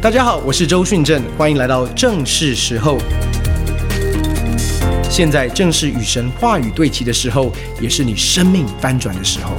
大家好，我是周训正，欢迎来到正是时候。现在正是与神话语对齐的时候，也是你生命翻转的时候。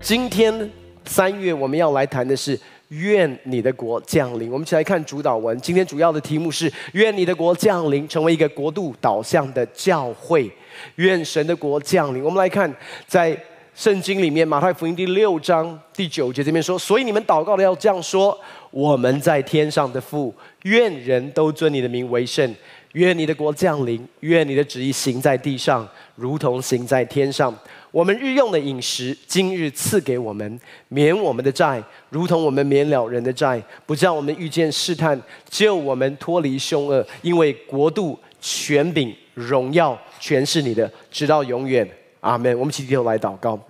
今天三月，我们要来谈的是“愿你的国降临”。我们一起来看主祷文。今天主要的题目是“愿你的国降临”，成为一个国度导向的教会。愿神的国降临。我们来看，在圣经里面，马太福音第六章第九节这边说：“所以你们祷告的要这样说：我们在天上的父，愿人都尊你的名为圣。愿你的国降临。愿你的旨意行在地上，如同行在天上。我们日用的饮食，今日赐给我们，免我们的债，如同我们免了人的债，不叫我们遇见试探，救我们脱离凶恶。因为国度、权柄、荣耀。”全是你的，直到永远，阿门。我们起低头来祷告，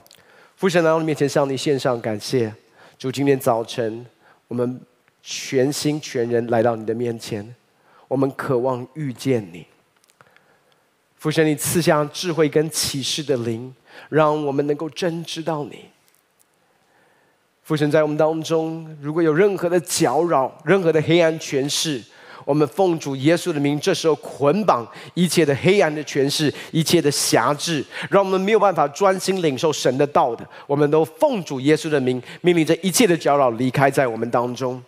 父神来到你面前，向你献上感谢。主，今天早晨，我们全心全人来到你的面前，我们渴望遇见你。父神，你赐下智慧跟启示的灵，让我们能够真知道你。父神，在我们当中，如果有任何的搅扰，任何的黑暗权势。我们奉主耶稣的名，这时候捆绑一切的黑暗的权势，一切的辖制，让我们没有办法专心领受神的道的。我们都奉主耶稣的名，命令这一切的搅扰离开在我们当中。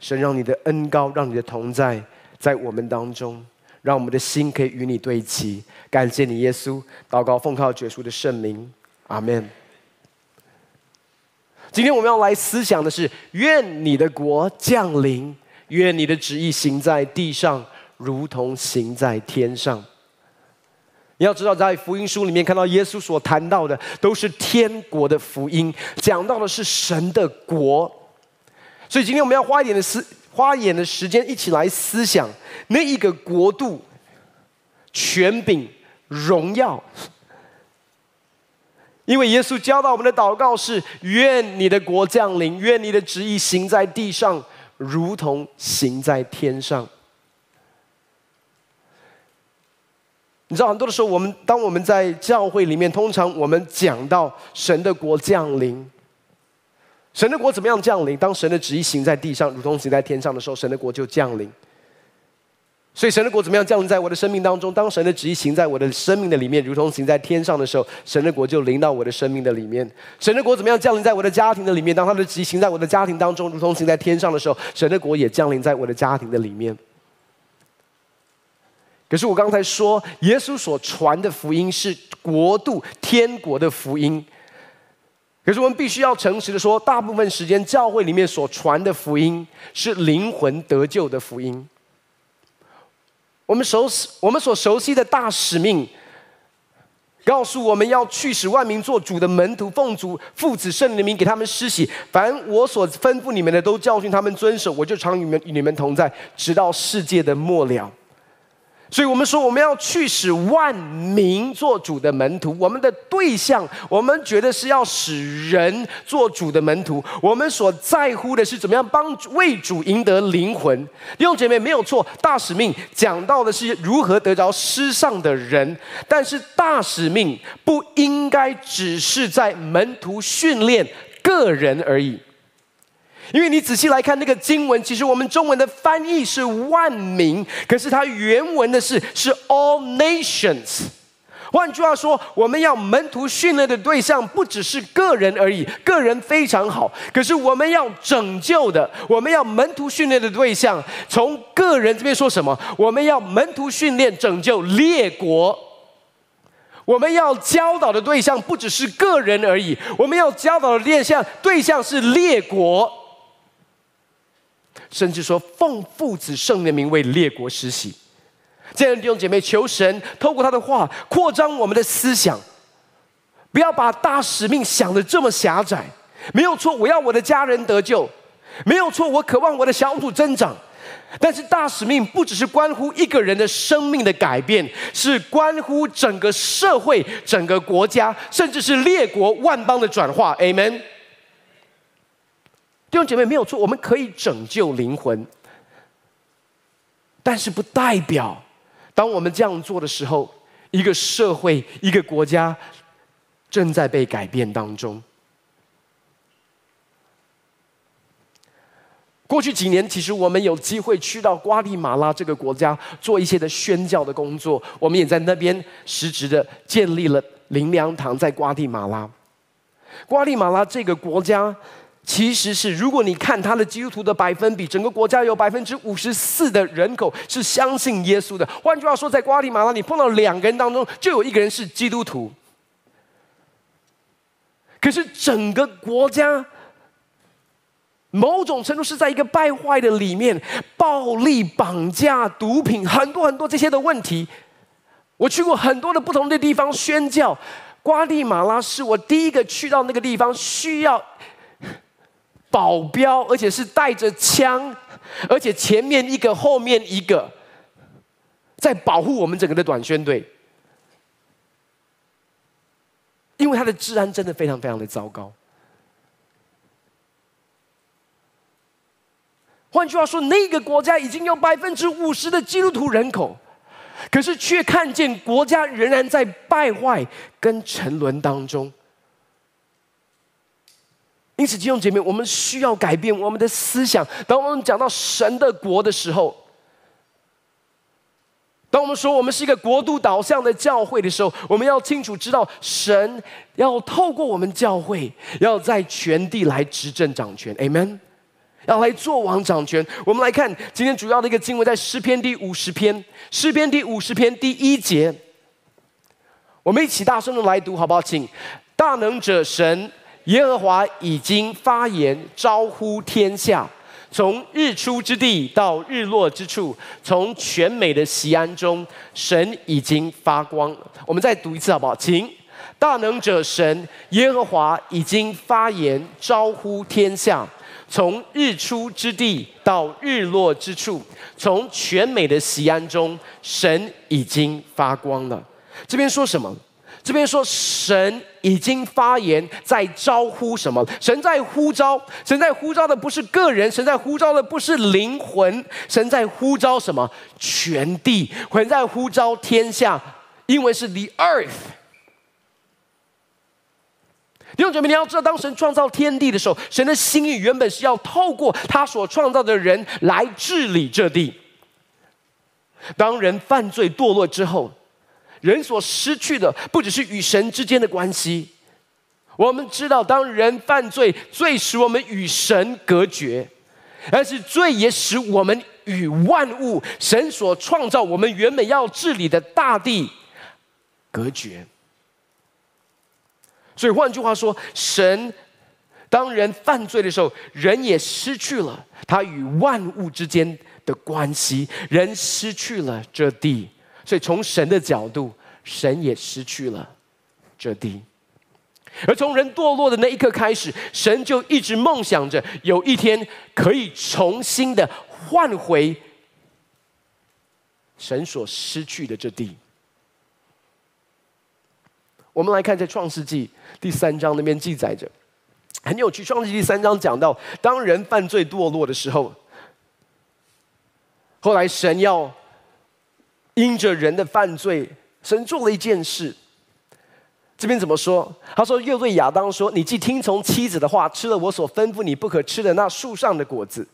神让你的恩高，让你的同在在我们当中，让我们的心可以与你对齐。感谢你，耶稣，祷告奉靠耶稣的圣名，阿门。今天我们要来思想的是：愿你的国降临。愿你的旨意行在地上，如同行在天上。你要知道，在福音书里面看到耶稣所谈到的，都是天国的福音，讲到的是神的国。所以今天我们要花一点的思，花一点的时间，一起来思想那一个国度、权柄、荣耀。因为耶稣教导我们的祷告是：愿你的国降临，愿你的旨意行在地上。如同行在天上，你知道，很多的时候，我们当我们在教会里面，通常我们讲到神的国降临，神的国怎么样降临？当神的旨意行在地上，如同行在天上的时候，神的国就降临。所以神的国怎么样降临在我的生命当中？当神的旨意行在我的生命的里面，如同行在天上的时候，神的国就临到我的生命的里面。神的国怎么样降临在我的家庭的里面？当他的旨意行在我的家庭当中，如同行在天上的时候，神的国也降临在我的家庭的里面。可是我刚才说，耶稣所传的福音是国度、天国的福音。可是我们必须要诚实的说，大部分时间教会里面所传的福音是灵魂得救的福音。我们熟悉我们所熟悉的大使命，告诉我们要去使万民做主的门徒，奉主父子圣灵的名给他们施洗。凡我所吩咐你们的，都教训他们遵守。我就常与你们与你们同在，直到世界的末了。所以我们说，我们要去使万民做主的门徒。我们的对象，我们觉得是要使人做主的门徒。我们所在乎的是怎么样帮为主赢得灵魂。弟兄姐妹，没有错，大使命讲到的是如何得着失上的人。但是大使命不应该只是在门徒训练个人而已。因为你仔细来看那个经文，其实我们中文的翻译是万民，可是它原文的是是 all nations。换句话说，我们要门徒训练的对象不只是个人而已，个人非常好，可是我们要拯救的，我们要门徒训练的对象，从个人这边说什么？我们要门徒训练拯救列国，我们要教导的对象不只是个人而已，我们要教导的对象对象是列国。甚至说，奉父子圣灵的名为列国施洗。这样的弟兄姐妹，求神透过他的话扩张我们的思想，不要把大使命想得这么狭窄。没有错，我要我的家人得救，没有错，我渴望我的小组增长。但是大使命不只是关乎一个人的生命的改变，是关乎整个社会、整个国家，甚至是列国万邦的转化。Amen。弟兄姐妹，没有错，我们可以拯救灵魂，但是不代表，当我们这样做的时候，一个社会、一个国家正在被改变当中。过去几年，其实我们有机会去到瓜地马拉这个国家做一些的宣教的工作。我们也在那边实质的建立了灵粮堂，在瓜地马拉。瓜地马拉这个国家，其实是如果你看他的基督徒的百分比，整个国家有百分之五十四的人口是相信耶稣的。换句话说，在瓜地马拉，你碰到两个人当中，就有一个人是基督徒。可是整个国家。某种程度是在一个败坏的里面，暴力、绑架、毒品，很多很多这些的问题。我去过很多的不同的地方宣教，瓜地马拉是我第一个去到那个地方，需要保镖，而且是带着枪，而且前面一个，后面一个，在保护我们整个的短宣队，因为它的治安真的非常非常的糟糕。换句话说，那个国家已经有百分之五十的基督徒人口，可是却看见国家仍然在败坏跟沉沦当中。因此，弟兄姐妹，我们需要改变我们的思想。当我们讲到神的国的时候，当我们说我们是一个国度导向的教会的时候，我们要清楚知道，神要透过我们教会，要在全地来执政掌权。Amen。要来做王掌权。我们来看今天主要的一个经文，在诗篇第五十篇，诗篇第五十篇第一节。我们一起大声的来读，好不好？请，大能者神耶和华已经发言，招呼天下，从日出之地到日落之处，从全美的锡安中，神已经发光。我们再读一次，好不好？请，大能者神耶和华已经发言，招呼天下。从日出之地到日落之处，从全美的锡安中，神已经发光了。这边说什么？这边说神已经发言，在招呼什么？神在呼召，神在呼召的不是个人，神在呼召的不是灵魂，神在呼召什么？全地，神在呼召天下，因为是 the earth。弟兄姐妹，你要知道，当神创造天地的时候，神的心意原本是要透过他所创造的人来治理这地。当人犯罪堕落之后，人所失去的不只是与神之间的关系。我们知道，当人犯罪，罪使我们与神隔绝，而是罪也使我们与万物、神所创造、我们原本要治理的大地隔绝。所以换句话说，神当人犯罪的时候，人也失去了他与万物之间的关系，人失去了这地。所以从神的角度，神也失去了这地。而从人堕落的那一刻开始，神就一直梦想着有一天可以重新的换回神所失去的这地。我们来看在创世纪第三章那边记载着，很有趣。创世纪第三章讲到，当人犯罪堕落的时候，后来神要因着人的犯罪，神做了一件事。这边怎么说？他说又对亚当说：“你既听从妻子的话，吃了我所吩咐你不可吃的那树上的果子，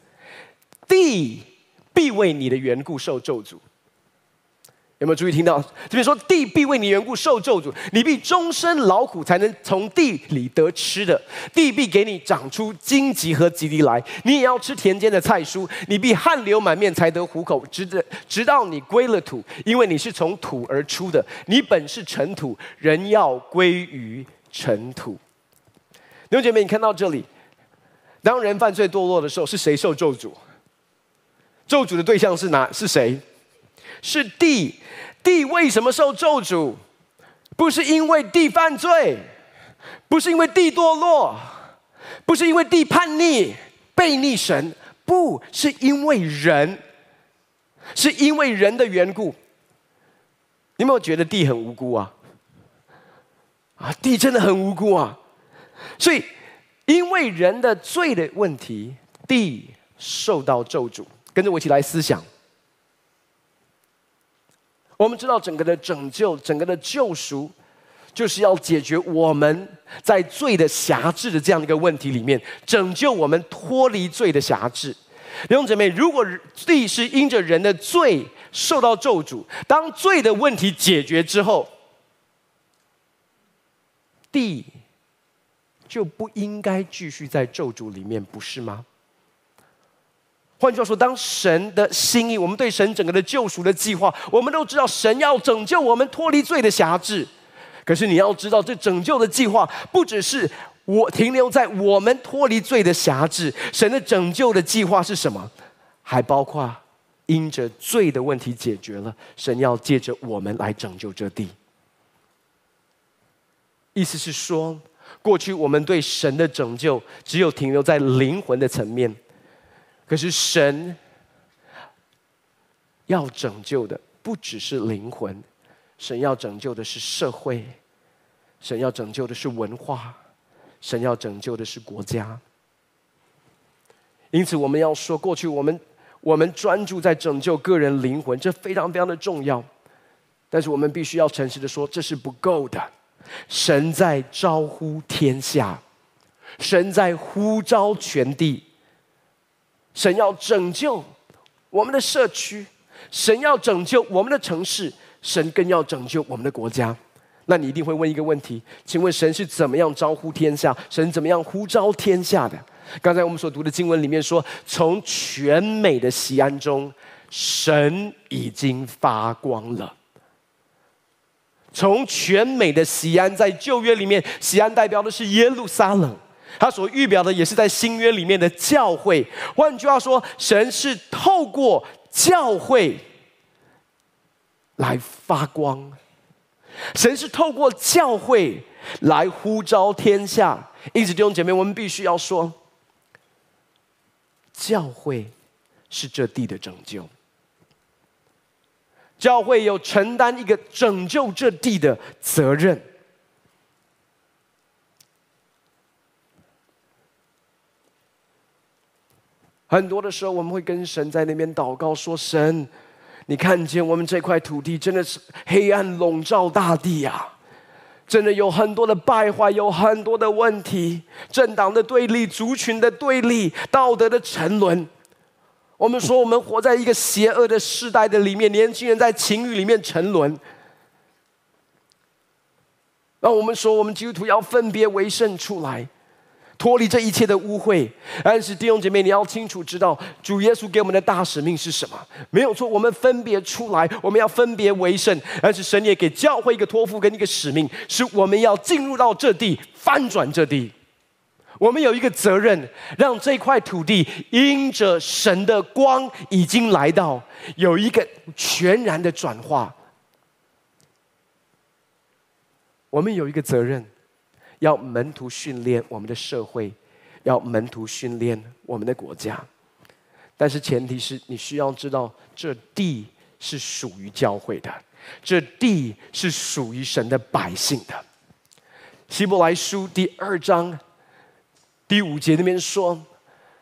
地必为你的缘故受咒诅。”有没有注意听到？这边说地必为你缘故受咒诅，你必终身劳苦才能从地里得吃的。地必给你长出荆棘和蒺藜来，你也要吃田间的菜蔬。你必汗流满面才得糊口，直的直到你归了土，因为你是从土而出的。你本是尘土，人要归于尘土。弟兄姐妹，你看到这里，当人犯罪堕落的时候，是谁受咒诅？咒诅的对象是哪？是谁？是地，地为什么受咒诅？不是因为地犯罪，不是因为地堕落，不是因为地叛逆、背逆神，不是因为人，是因为人的缘故。你有没有觉得地很无辜啊？啊，地真的很无辜啊！所以，因为人的罪的问题，地受到咒诅。跟着我一起来思想。我们知道整个的拯救，整个的救赎，就是要解决我们在罪的辖制的这样一个问题里面，拯救我们脱离罪的辖制。弟兄姐妹，如果地是因着人的罪受到咒诅，当罪的问题解决之后，地就不应该继续在咒诅里面，不是吗？换句话说，当神的心意，我们对神整个的救赎的计划，我们都知道神要拯救我们脱离罪的辖制。可是你要知道，这拯救的计划不只是我停留在我们脱离罪的辖制，神的拯救的计划是什么？还包括因着罪的问题解决了，神要借着我们来拯救这地。意思是说，过去我们对神的拯救只有停留在灵魂的层面。可是神要拯救的不只是灵魂，神要拯救的是社会，神要拯救的是文化，神要拯救的是国家。因此，我们要说，过去我们我们专注在拯救个人灵魂，这非常非常的重要。但是，我们必须要诚实的说，这是不够的。神在招呼天下，神在呼召全地。神要拯救我们的社区，神要拯救我们的城市，神更要拯救我们的国家。那你一定会问一个问题：请问神是怎么样招呼天下？神怎么样呼召天下的？刚才我们所读的经文里面说，从全美的西安中，神已经发光了。从全美的西安，在旧约里面，西安代表的是耶路撒冷。他所预表的也是在新约里面的教会。换句话说，神是透过教会来发光，神是透过教会来呼召天下。因此，弟兄姐妹，我们必须要说，教会是这地的拯救，教会有承担一个拯救这地的责任。很多的时候，我们会跟神在那边祷告，说：“神，你看见我们这块土地真的是黑暗笼罩大地呀，真的有很多的败坏，有很多的问题，政党的对立、族群的对立、道德的沉沦。我们说，我们活在一个邪恶的时代的里面，年轻人在情欲里面沉沦。那我们说，我们基督徒要分别为圣出来。”脱离这一切的污秽，但是弟兄姐妹，你要清楚知道，主耶稣给我们的大使命是什么？没有错，我们分别出来，我们要分别为圣。但是神也给教会一个托付跟一个使命，是我们要进入到这地，翻转这地。我们有一个责任，让这块土地因着神的光已经来到，有一个全然的转化。我们有一个责任。要门徒训练我们的社会，要门徒训练我们的国家，但是前提是你需要知道，这地是属于教会的，这地是属于神的百姓的。希伯来书第二章第五节那边说，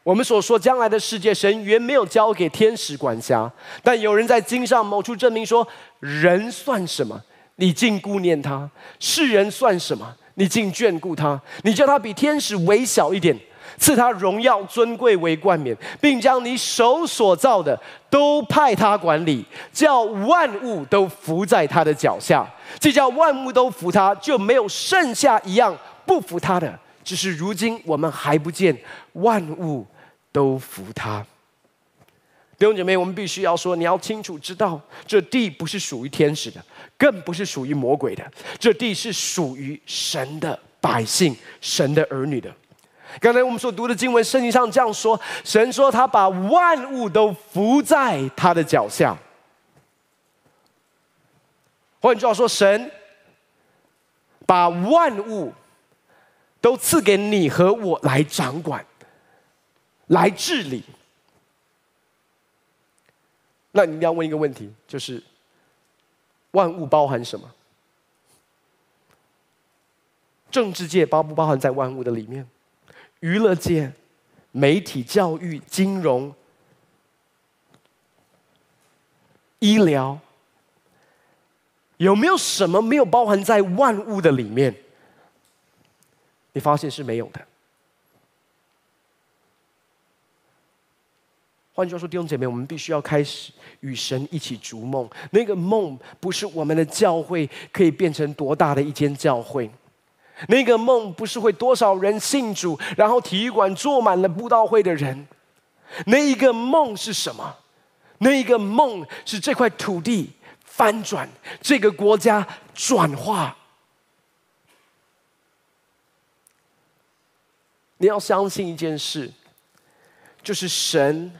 我们所说将来的世界，神原没有交给天使管辖，但有人在经上某处证明说，人算什么？你竟顾念他；世人算什么？你竟眷顾他，你叫他比天使微小一点，赐他荣耀尊贵为冠冕，并将你手所造的都派他管理，叫万物都服在他的脚下。这叫万物都服他，就没有剩下一样不服他的。只是如今我们还不见万物都服他。弟兄姐妹，我们必须要说，你要清楚知道，这地不是属于天使的。更不是属于魔鬼的，这地是属于神的百姓、神的儿女的。刚才我们所读的经文，圣经上这样说：神说他把万物都伏在他的脚下。换句话说，神把万物都赐给你和我来掌管、来治理。那你一定要问一个问题，就是。万物包含什么？政治界包不包含在万物的里面？娱乐界、媒体、教育、金融、医疗，有没有什么没有包含在万物的里面？你发现是没有的。换句话说，弟兄姐妹，我们必须要开始与神一起逐梦。那个梦不是我们的教会可以变成多大的一间教会，那个梦不是会多少人信主，然后体育馆坐满了布道会的人。那一个梦是什么？那一个梦是这块土地翻转，这个国家转化。你要相信一件事，就是神。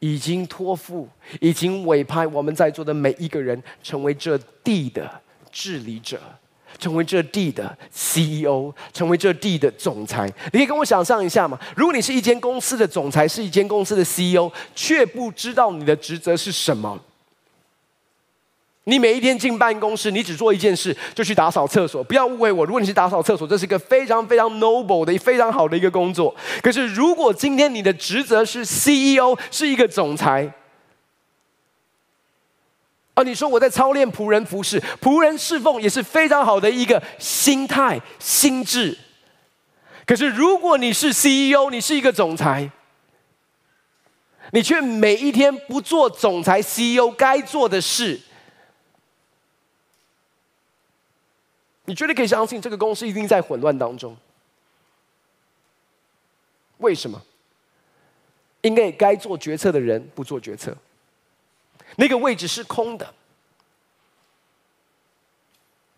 已经托付，已经委派我们在座的每一个人成为这地的治理者，成为这地的 CEO，成为这地的总裁。你可以跟我想象一下吗？如果你是一间公司的总裁，是一间公司的 CEO，却不知道你的职责是什么。你每一天进办公室，你只做一件事，就去打扫厕所。不要误会我，如果你是打扫厕所，这是一个非常非常 noble 的、非常好的一个工作。可是，如果今天你的职责是 CEO，是一个总裁，啊，你说我在操练仆人服侍，仆人侍奉也是非常好的一个心态、心智。可是，如果你是 CEO，你是一个总裁，你却每一天不做总裁 CEO 该做的事。你绝对可以相信，这个公司一定在混乱当中。为什么？因为该做决策的人不做决策，那个位置是空的。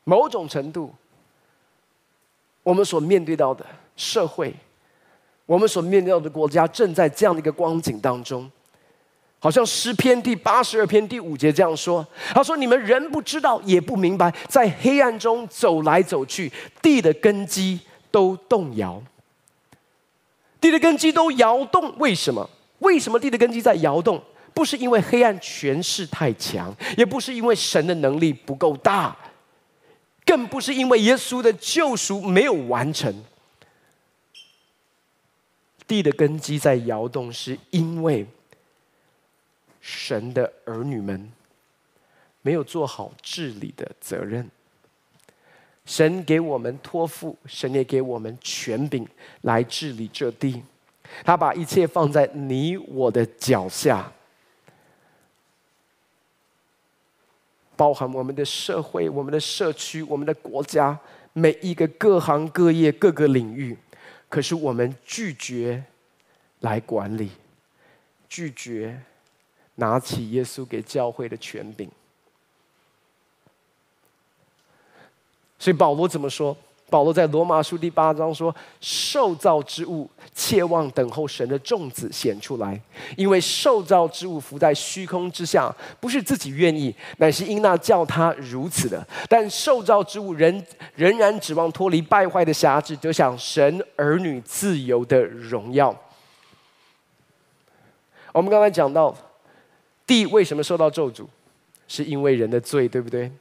某种程度，我们所面对到的社会，我们所面对到的国家，正在这样的一个光景当中。好像诗篇第八十二篇第五节这样说：“他说，你们人不知道，也不明白，在黑暗中走来走去，地的根基都动摇。地的根基都摇动，为什么？为什么地的根基在摇动？不是因为黑暗权势太强，也不是因为神的能力不够大，更不是因为耶稣的救赎没有完成。地的根基在摇动，是因为。”神的儿女们没有做好治理的责任，神给我们托付，神也给我们权柄来治理这地。他把一切放在你我的脚下，包含我们的社会、我们的社区、我们的国家，每一个各行各业、各个领域。可是我们拒绝来管理，拒绝。拿起耶稣给教会的权柄，所以保罗怎么说？保罗在罗马书第八章说：“受造之物切望等候神的众子显出来，因为受造之物伏在虚空之下，不是自己愿意，乃是因那叫他如此的。但受造之物仍仍然指望脱离败坏的辖制，得享神儿女自由的荣耀。”我们刚才讲到。地为什么受到咒诅？是因为人的罪，对不对？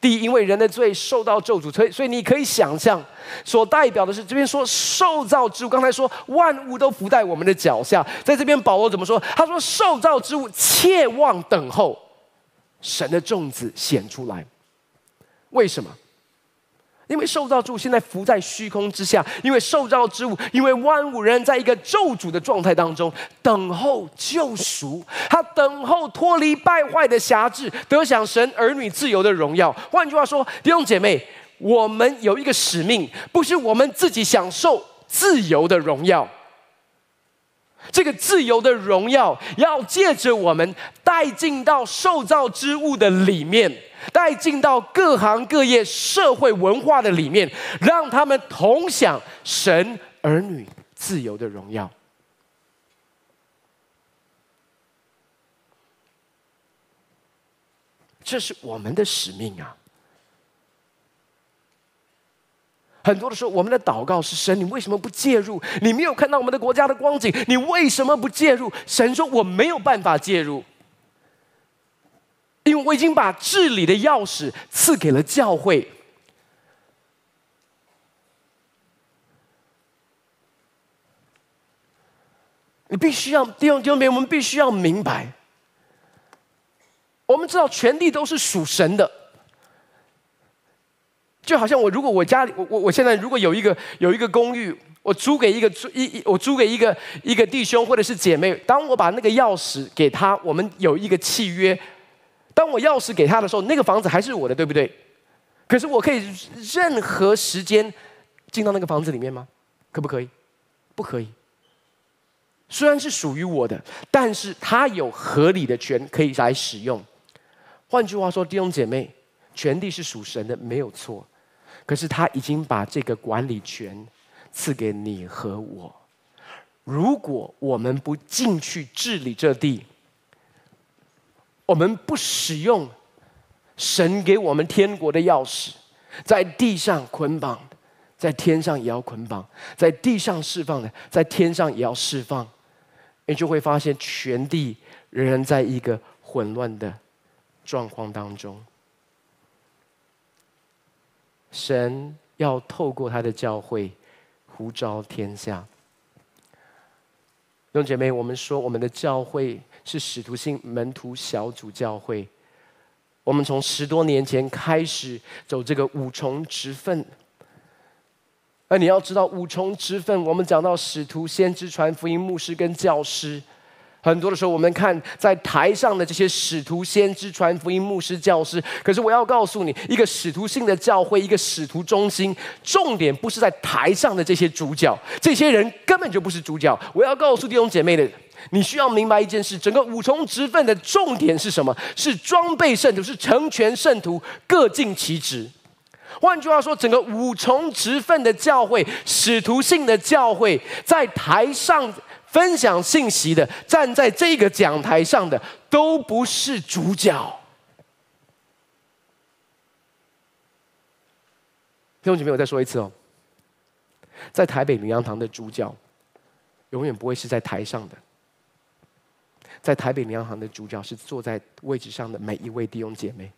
地因为人的罪受到咒诅，所以所以你可以想象，所代表的是这边说受造之物。刚才说万物都伏在我们的脚下，在这边保罗怎么说？他说受造之物切望等候神的种子显出来。为什么？因为受造之物现在浮在虚空之下，因为受造之物，因为万物人在一个咒诅的状态当中，等候救赎，他等候脱离败坏的辖制，得享神儿女自由的荣耀。换句话说，弟兄姐妹，我们有一个使命，不是我们自己享受自由的荣耀，这个自由的荣耀要借着我们带进到受造之物的里面。带进到各行各业、社会文化的里面，让他们同享神儿女自由的荣耀。这是我们的使命啊！很多的时候，我们的祷告是：神，你为什么不介入？你没有看到我们的国家的光景，你为什么不介入？神说：我没有办法介入。因为我已经把治理的钥匙赐给了教会，你必须要弟兄弟兄们，我们必须要明白，我们知道权力都是属神的，就好像我如果我家里我我我现在如果有一个有一个公寓，我租给一个租一一我租给一个一个弟兄或者是姐妹，当我把那个钥匙给他，我们有一个契约，当我钥匙给他的时候，那个房子还是我的，对不对？可是我可以任何时间进到那个房子里面吗？可不可以？不可以。虽然是属于我的，但是他有合理的权可以来使用。换句话说，弟兄姐妹，权力是属神的，没有错。可是他已经把这个管理权赐给你和我。如果我们不进去治理这地，我们不使用神给我们天国的钥匙，在地上捆绑，在天上也要捆绑；在地上释放的，在天上也要释放。你就会发现，全地仍然在一个混乱的状况当中。神要透过他的教会呼召天下。弟兄姐妹，我们说我们的教会是使徒性门徒小组教会。我们从十多年前开始走这个五重职分。那你要知道，五重职分，我们讲到使徒、先知、传福音、牧师跟教师。很多的时候，我们看在台上的这些使徒、先知、传福音、牧师、教师。可是我要告诉你，一个使徒性的教会，一个使徒中心，重点不是在台上的这些主角，这些人根本就不是主角。我要告诉弟兄姐妹的，你需要明白一件事：整个五重职分的重点是什么？是装备圣徒，是成全圣徒，各尽其职。换句话说，整个五重职分的教会、使徒性的教会，在台上分享信息的，站在这个讲台上的，都不是主角。弟兄姐妹，我再说一次哦，在台北灵粮堂的主角，永远不会是在台上的，在台北灵粮堂的主角是坐在位置上的每一位弟兄姐妹。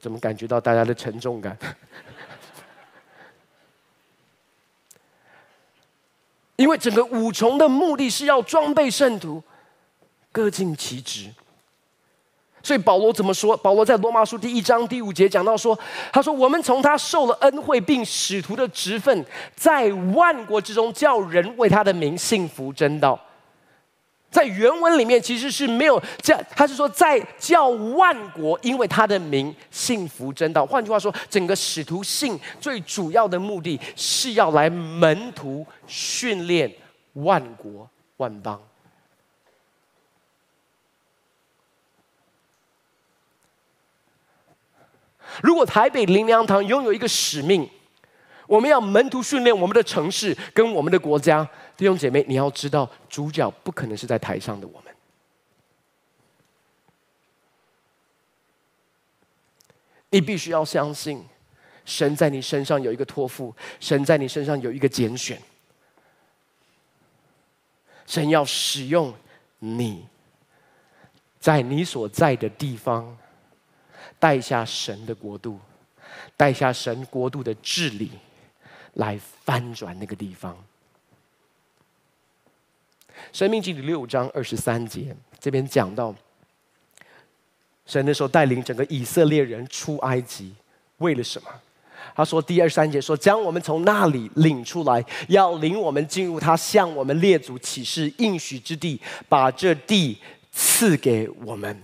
怎么感觉到大家的沉重感？因为整个五重的目的是要装备圣徒，各尽其职。所以保罗怎么说？保罗在罗马书第一章第五节讲到说：“他说，我们从他受了恩惠，并使徒的职分，在万国之中叫人为他的名信服真道。”在原文里面其实是没有这，他是说在叫万国因为他的名幸福真道。换句话说，整个使徒信最主要的目的是要来门徒训练万国万邦。如果台北灵粮堂拥有一个使命，我们要门徒训练我们的城市跟我们的国家。弟兄姐妹，你要知道，主角不可能是在台上的我们。你必须要相信，神在你身上有一个托付，神在你身上有一个拣选，神要使用你，在你所在的地方，带下神的国度，带下神国度的治理，来翻转那个地方。生命记第六章二十三节，这边讲到，神那时候带领整个以色列人出埃及，为了什么？他说第二十三节说，将我们从那里领出来，要领我们进入他向我们列祖起誓应许之地，把这地赐给我们。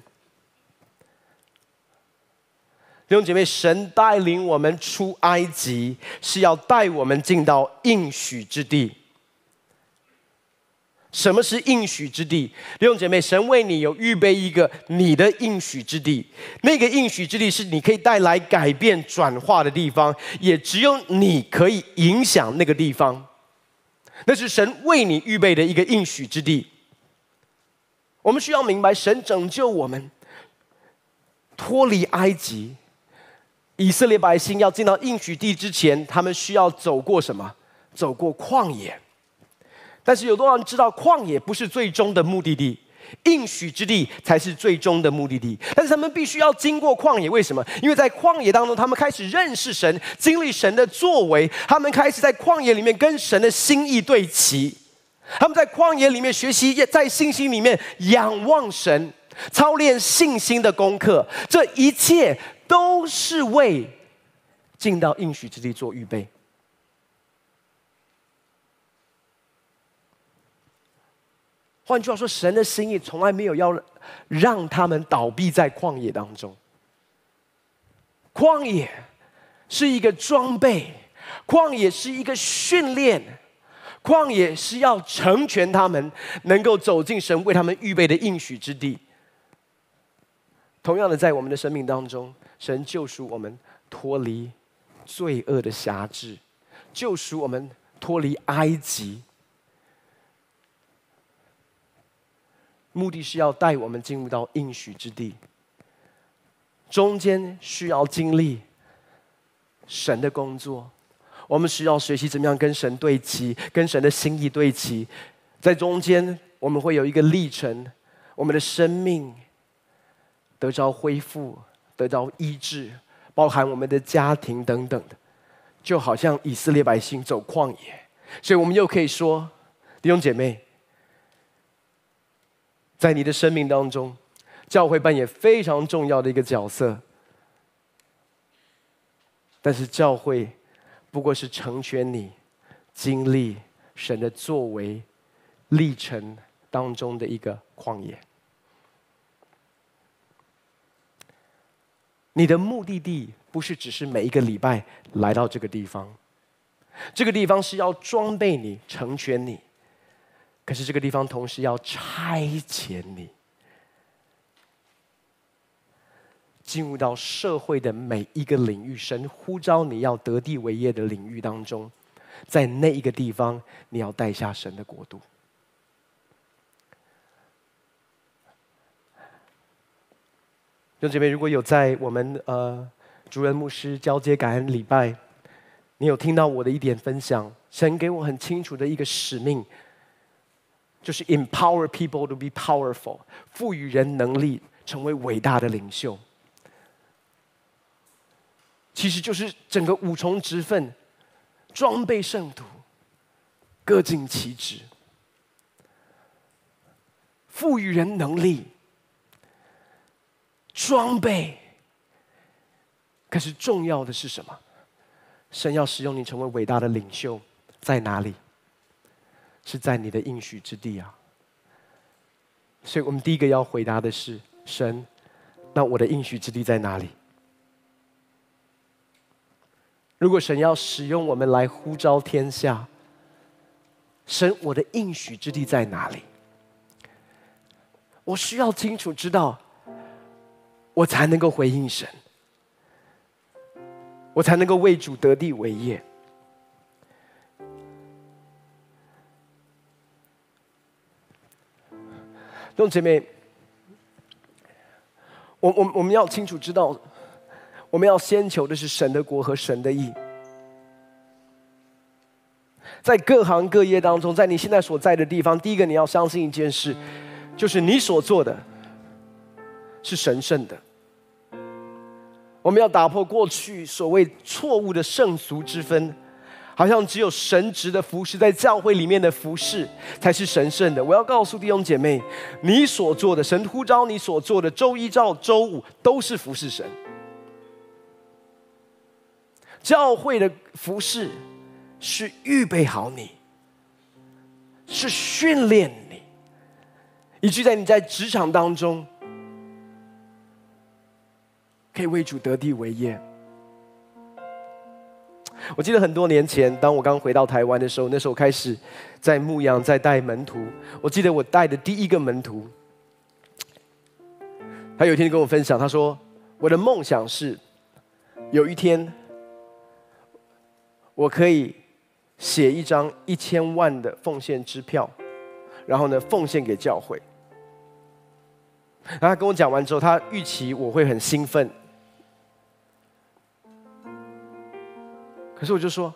弟兄姐妹，神带领我们出埃及，是要带我们进到应许之地。什么是应许之地？弟兄姐妹，神为你有预备一个你的应许之地，那个应许之地是你可以带来改变、转化的地方，也只有你可以影响那个地方。那是神为你预备的一个应许之地。我们需要明白，神拯救我们脱离埃及，以色列百姓要进到应许地之前，他们需要走过什么？走过旷野。但是有多少人知道旷野不是最终的目的地？应许之地才是最终的目的地。但是他们必须要经过旷野，为什么？因为在旷野当中，他们开始认识神，经历神的作为。他们开始在旷野里面跟神的心意对齐。他们在旷野里面学习，在信心里面仰望神，操练信心的功课。这一切都是为进到应许之地做预备。换句话说，神的心意从来没有要让他们倒闭在旷野当中。旷野是一个装备，旷野是一个训练，旷野是要成全他们，能够走进神为他们预备的应许之地。同样的，在我们的生命当中，神救赎我们脱离罪恶的辖制，救赎我们脱离埃及。目的是要带我们进入到应许之地，中间需要经历神的工作，我们需要学习怎么样跟神对齐，跟神的心意对齐，在中间我们会有一个历程，我们的生命得着恢复，得到医治，包含我们的家庭等等的，就好像以色列百姓走旷野，所以我们又可以说，弟兄姐妹。在你的生命当中，教会扮演非常重要的一个角色。但是教会不过是成全你经历神的作为历程当中的一个旷野。你的目的地不是只是每一个礼拜来到这个地方，这个地方是要装备你、成全你。可是这个地方同时要差遣你进入到社会的每一个领域，神呼召你要得地为业的领域当中，在那一个地方，你要带下神的国度。弟兄姐妹，如果有在我们呃主任牧师交接感恩礼拜，你有听到我的一点分享，神给我很清楚的一个使命。就是 empower people to be powerful，赋予人能力成为伟大的领袖。其实就是整个五重职分，装备圣徒，各尽其职，赋予人能力，装备。可是重要的是什么？神要使用你成为伟大的领袖，在哪里？是在你的应许之地啊，所以我们第一个要回答的是：神，那我的应许之地在哪里？如果神要使用我们来呼召天下，神，我的应许之地在哪里？我需要清楚知道，我才能够回应神，我才能够为主得地为业。弟兄姐妹，我我我们要清楚知道，我们要先求的是神的国和神的义。在各行各业当中，在你现在所在的地方，第一个你要相信一件事，就是你所做的是神圣的。我们要打破过去所谓错误的圣俗之分。好像只有神职的服侍，在教会里面的服侍才是神圣的。我要告诉弟兄姐妹，你所做的，神呼召你所做的，周一到周五都是服侍神。教会的服侍是预备好你，是训练你，以至于在你在职场当中可以为主得地为业。我记得很多年前，当我刚回到台湾的时候，那时候开始在牧养，在带门徒。我记得我带的第一个门徒，他有一天跟我分享，他说：“我的梦想是有一天，我可以写一张一千万的奉献支票，然后呢，奉献给教会。”然后他跟我讲完之后，他预期我会很兴奋。可是我就说，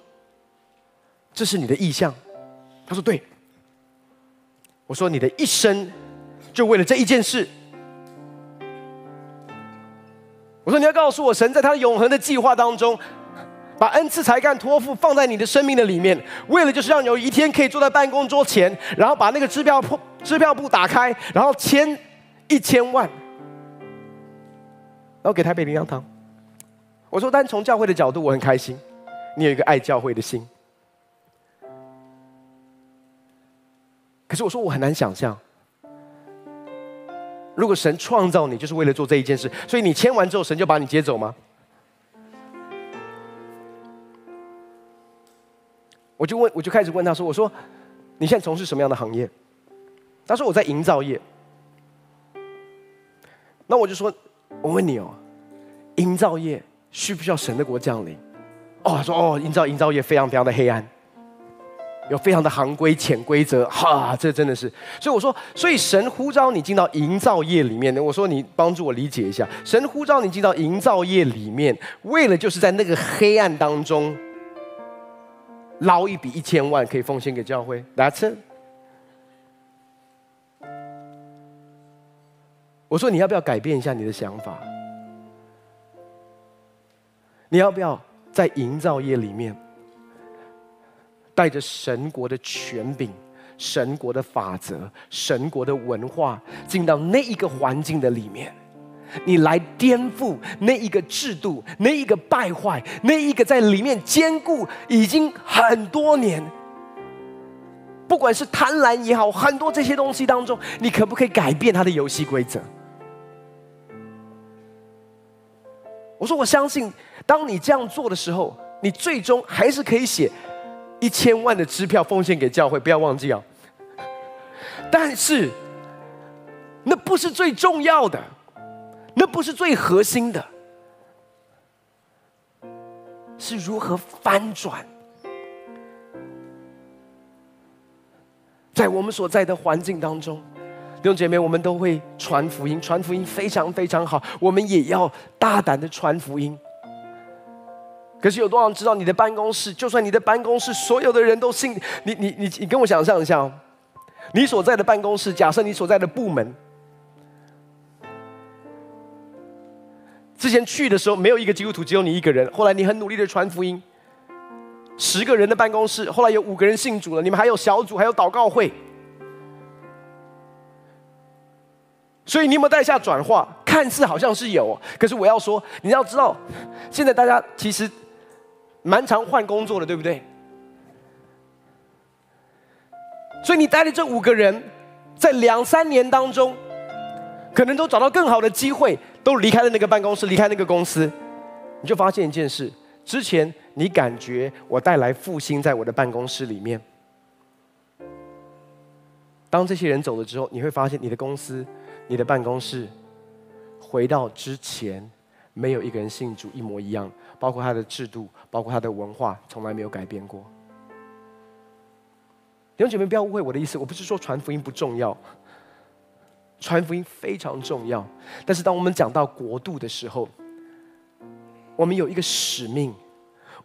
这是你的意向。他说对。我说你的一生就为了这一件事。我说你要告诉我，神在他永恒的计划当中，把恩赐才干托付放在你的生命的里面，为了就是让有一天可以坐在办公桌前，然后把那个支票破支票簿打开，然后签一千万，然后给台北灵粮堂。我说，但从教会的角度，我很开心，你有一个爱教会的心。可是我说，我很难想象。如果神创造你就是为了做这一件事，所以你签完之后，神就把你接走吗？我就问，我就开始问他说：“我说，你现在从事什么样的行业？”他说：“我在营造业。”那我就说：“我问你哦，营造业需不需要神的国降临？”哦，说：“哦，营造营造业非常非常的黑暗。”有非常的行规潜规则，哈，这真的是。所以我说，所以神呼召你进到营造业里面。我说你帮助我理解一下，神呼召你进到营造业里面，为了就是在那个黑暗当中捞一笔一千万，可以奉献给教会。That's it。我说你要不要改变一下你的想法？你要不要在营造业里面？带着神国的权柄、神国的法则、神国的文化，进到那一个环境的里面，你来颠覆那一个制度、那一个败坏、那一个在里面坚固已经很多年，不管是贪婪也好，很多这些东西当中，你可不可以改变它的游戏规则？我说，我相信，当你这样做的时候，你最终还是可以写。一千万的支票奉献给教会，不要忘记啊！但是，那不是最重要的，那不是最核心的，是如何翻转，在我们所在的环境当中，弟兄姐妹，我们都会传福音，传福音非常非常好，我们也要大胆的传福音。可是有多少人知道你的办公室？就算你的办公室所有的人都信你，你你你跟我想象一下哦，你所在的办公室，假设你所在的部门，之前去的时候没有一个基督徒，只有你一个人。后来你很努力的传福音，十个人的办公室，后来有五个人信主了。你们还有小组，还有祷告会，所以你有没有带下转化？看似好像是有，可是我要说，你要知道，现在大家其实。蛮常换工作的，对不对？所以你带的这五个人，在两三年当中，可能都找到更好的机会，都离开了那个办公室，离开那个公司，你就发现一件事：之前你感觉我带来复兴在我的办公室里面，当这些人走了之后，你会发现你的公司、你的办公室，回到之前没有一个人信主，一模一样。包括他的制度，包括他的文化，从来没有改变过。弟兄姐妹，不要误会我的意思，我不是说传福音不重要，传福音非常重要。但是当我们讲到国度的时候，我们有一个使命，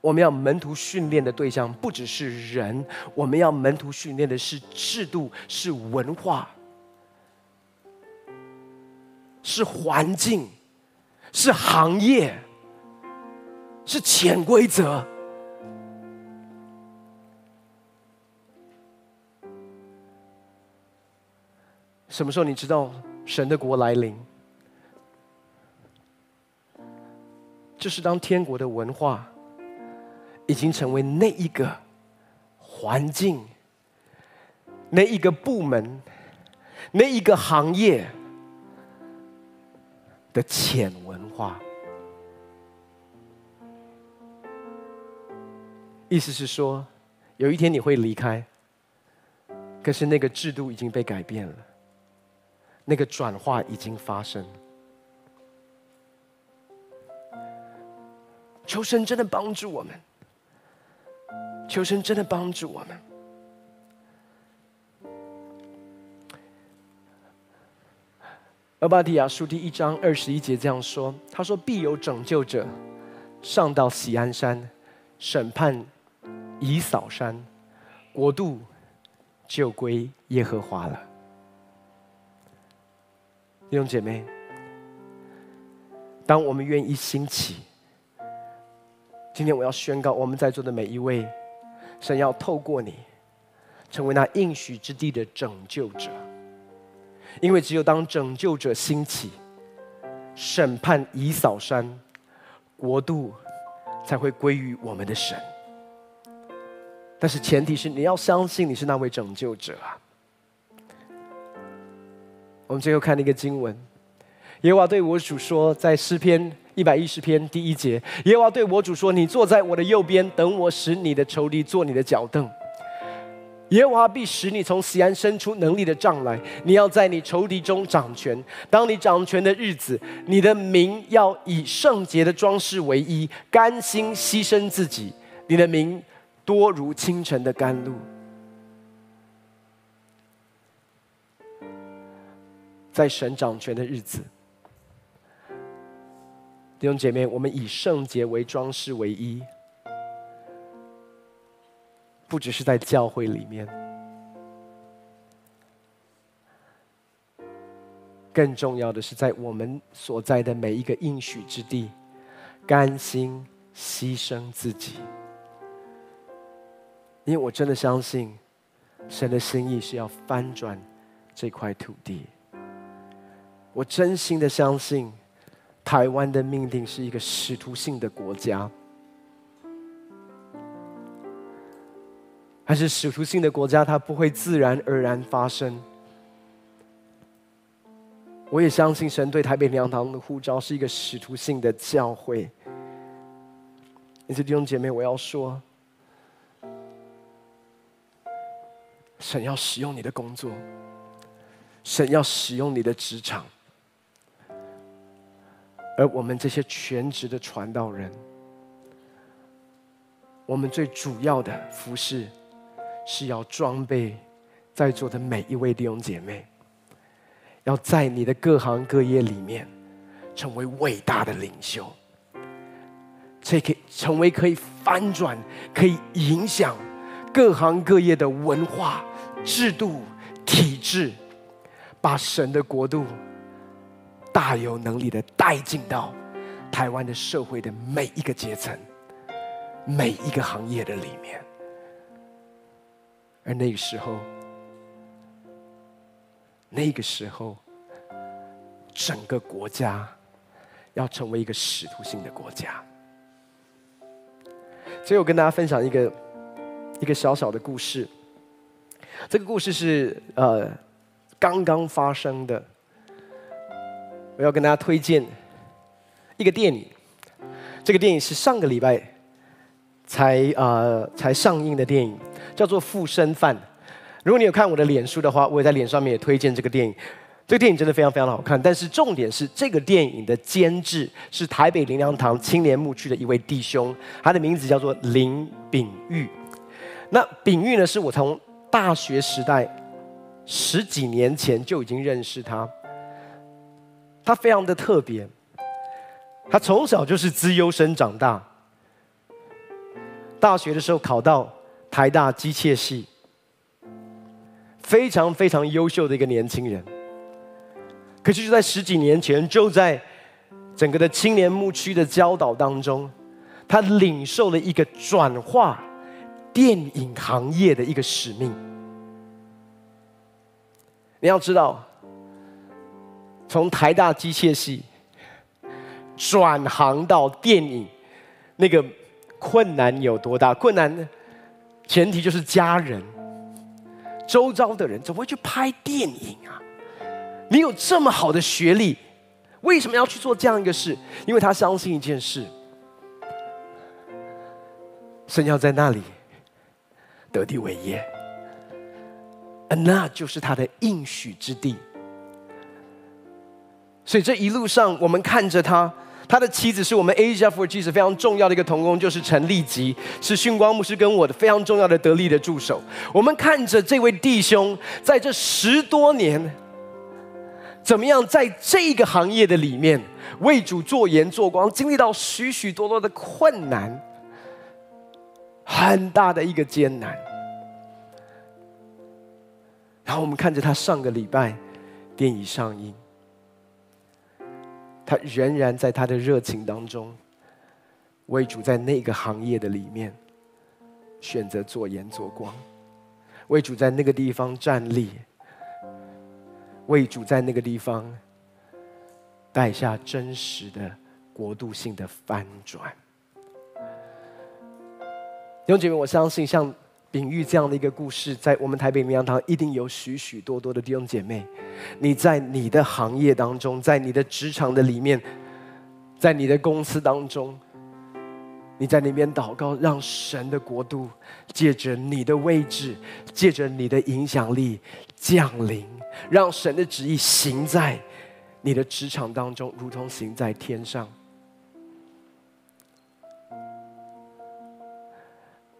我们要门徒训练的对象不只是人，我们要门徒训练的是制度，是文化，是环境，是行业。是潜规则。什么时候你知道神的国来临？就是当天国的文化已经成为那一个环境、那一个部门、那一个行业的浅文化。意思是说，有一天你会离开，可是那个制度已经被改变了，那个转化已经发生。求神真的帮助我们，求神真的帮助我们。俄巴底亚书第一章二十一节这样说：“他说必有拯救者上到喜安山，审判。”以扫山，国度就归耶和华了。弟兄姐妹，当我们愿意兴起，今天我要宣告，我们在座的每一位，神要透过你，成为那应许之地的拯救者。因为只有当拯救者兴起，审判已扫山，国度才会归于我们的神。但是前提是你要相信你是那位拯救者啊。我们最后看那个经文，耶和华对我主说，在诗篇一百一十篇第一节，耶和华对我主说：“你坐在我的右边，等我使你的仇敌坐你的脚凳。耶和华必使你从锡安伸出能力的杖来，你要在你仇敌中掌权。当你掌权的日子，你的名要以圣洁的装饰为衣，甘心牺牲自己。你的名多如清晨的甘露。”在神掌权的日子，弟兄姐妹，我们以圣洁为装饰为衣，不只是在教会里面，更重要的是在我们所在的每一个应许之地，甘心牺牲自己，因为我真的相信，神的心意是要翻转这块土地。我真心的相信，台湾的命定是一个使徒性的国家，还是使徒性的国家，它不会自然而然发生。我也相信神对台北粮堂的呼召是一个使徒性的教会。因此，弟兄姐妹，我要说，神要使用你的工作，神要使用你的职场。而我们这些全职的传道人，我们最主要的服事，是要装备在座的每一位弟兄姐妹，要在你的各行各业里面成为伟大的领袖，这可以成为可以翻转、可以影响各行各业的文化、制度、体制，把神的国度。大有能力的带进到台湾的社会的每一个阶层、每一个行业的里面，而那个时候，那个时候，整个国家要成为一个使徒性的国家。所以我跟大家分享一个一个小小的故事。这个故事是呃刚刚发生的。我要跟大家推荐一个电影，这个电影是上个礼拜才呃才上映的电影，叫做《附身犯》。如果你有看我的脸书的话，我也在脸上面也推荐这个电影。这个电影真的非常非常的好看，但是重点是这个电影的监制是台北灵粮堂青年牧区的一位弟兄，他的名字叫做林炳玉。那炳玉呢，是我从大学时代十几年前就已经认识他。他非常的特别，他从小就是资优生长大，大学的时候考到台大机械系，非常非常优秀的一个年轻人。可是就在十几年前，就在整个的青年牧区的教导当中，他领受了一个转化电影行业的一个使命。你要知道。从台大机械系转行到电影，那个困难有多大？困难呢？前提就是家人、周遭的人怎么会去拍电影啊？你有这么好的学历，为什么要去做这样一个事？因为他相信一件事：神要在那里得地为业，而那就是他的应许之地。所以这一路上，我们看着他，他的妻子是我们 Asia for Jesus 非常重要的一个同工，就是陈立吉，是训光牧师跟我的非常重要的得力的助手。我们看着这位弟兄在这十多年，怎么样在这个行业的里面为主做盐做光，经历到许许多多的困难，很大的一个艰难。然后我们看着他上个礼拜电影上映。他仍然在他的热情当中，为主在那个行业的里面选择做盐做光，为主在那个地方站立，为主在那个地方带下真实的国度性的翻转。弟兄姐妹，我相信像秉諭这样的一个故事，在我们台北灵粮堂一定有许许多多的弟兄姐妹。你在你的行业当中，在你的职场的里面，在你的公司当中，你在那边祷告，让神的国度借着你的位置，借着你的影响力降临，让神的旨意行在你的职场当中，如同行在天上。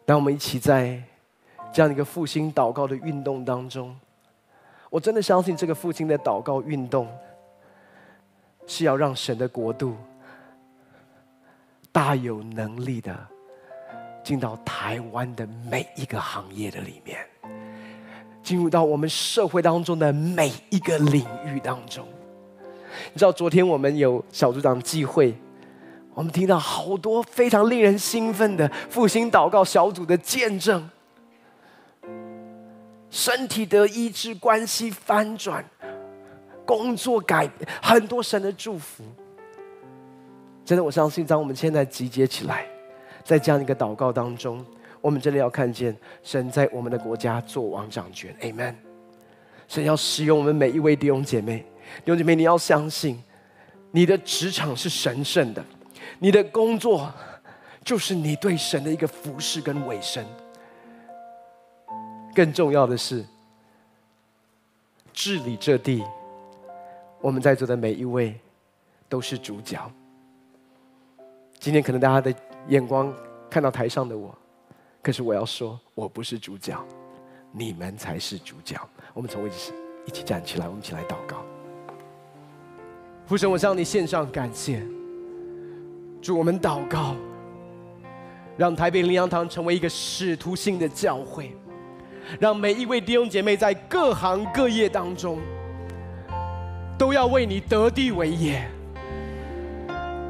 当我们一起在这样一个复兴祷告的运动当中，我真的相信这个复兴的祷告运动是要让神的国度大有能力的进到台湾的每一个行业的里面，进入到我们社会当中的每一个领域当中。你知道，昨天我们有小组长聚会。我们听到好多非常令人兴奋的复兴祷告小组的见证，身体的医治，关系翻转，工作改变，很多神的祝福。真的，我相信，当我们现在集结起来，在这样一个祷告当中，我们真的要看见神在我们的国家做王掌权。Amen。神要使用我们每一位弟兄姐妹，弟兄姐妹，你要相信，你的职场是神圣的。你的工作就是你对神的一个服侍跟委身。更重要的是，治理这地，我们在座的每一位都是主角。今天可能大家的眼光看到台上的我，可是我要说，我不是主角，你们才是主角。我们从位置一起站起来，我们一起来祷告。父神，我向你献上感谢。主，我们祷告，让台北灵粮堂成为一个使徒性的教会，让每一位弟兄姐妹在各行各业当中，都要为你得地为业。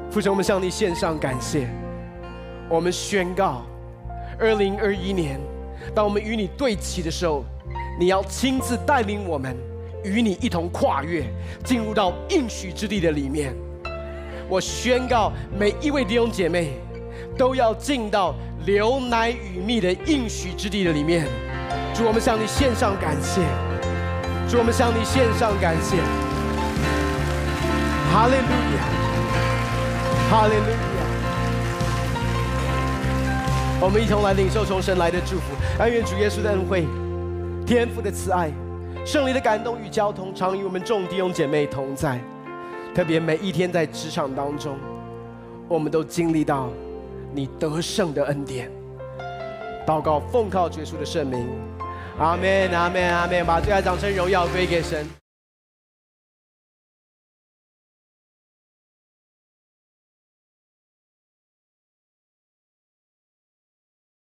父神，我们向你献上感谢。我们宣告，二零二一年，当我们与你对齐的时候，你要亲自带领我们，与你一同跨越，进入到应许之地的里面。我宣告，每一位弟兄姐妹都要进到流奶与蜜的应许之地的里面。主，我们向你献上感谢。主，我们向你献上感谢。哈利路亚，哈利路亚。我们一同来领受从神来的祝福。但愿主耶稣的恩惠、天父的慈爱、圣灵的感动与交通，常与我们众弟兄姐妹同在。特别每一天在职场当中，我们都经历到你得胜的恩典。祷告奉靠耶稣的圣名，阿门，阿门，阿门。把最爱掌声荣耀归给神。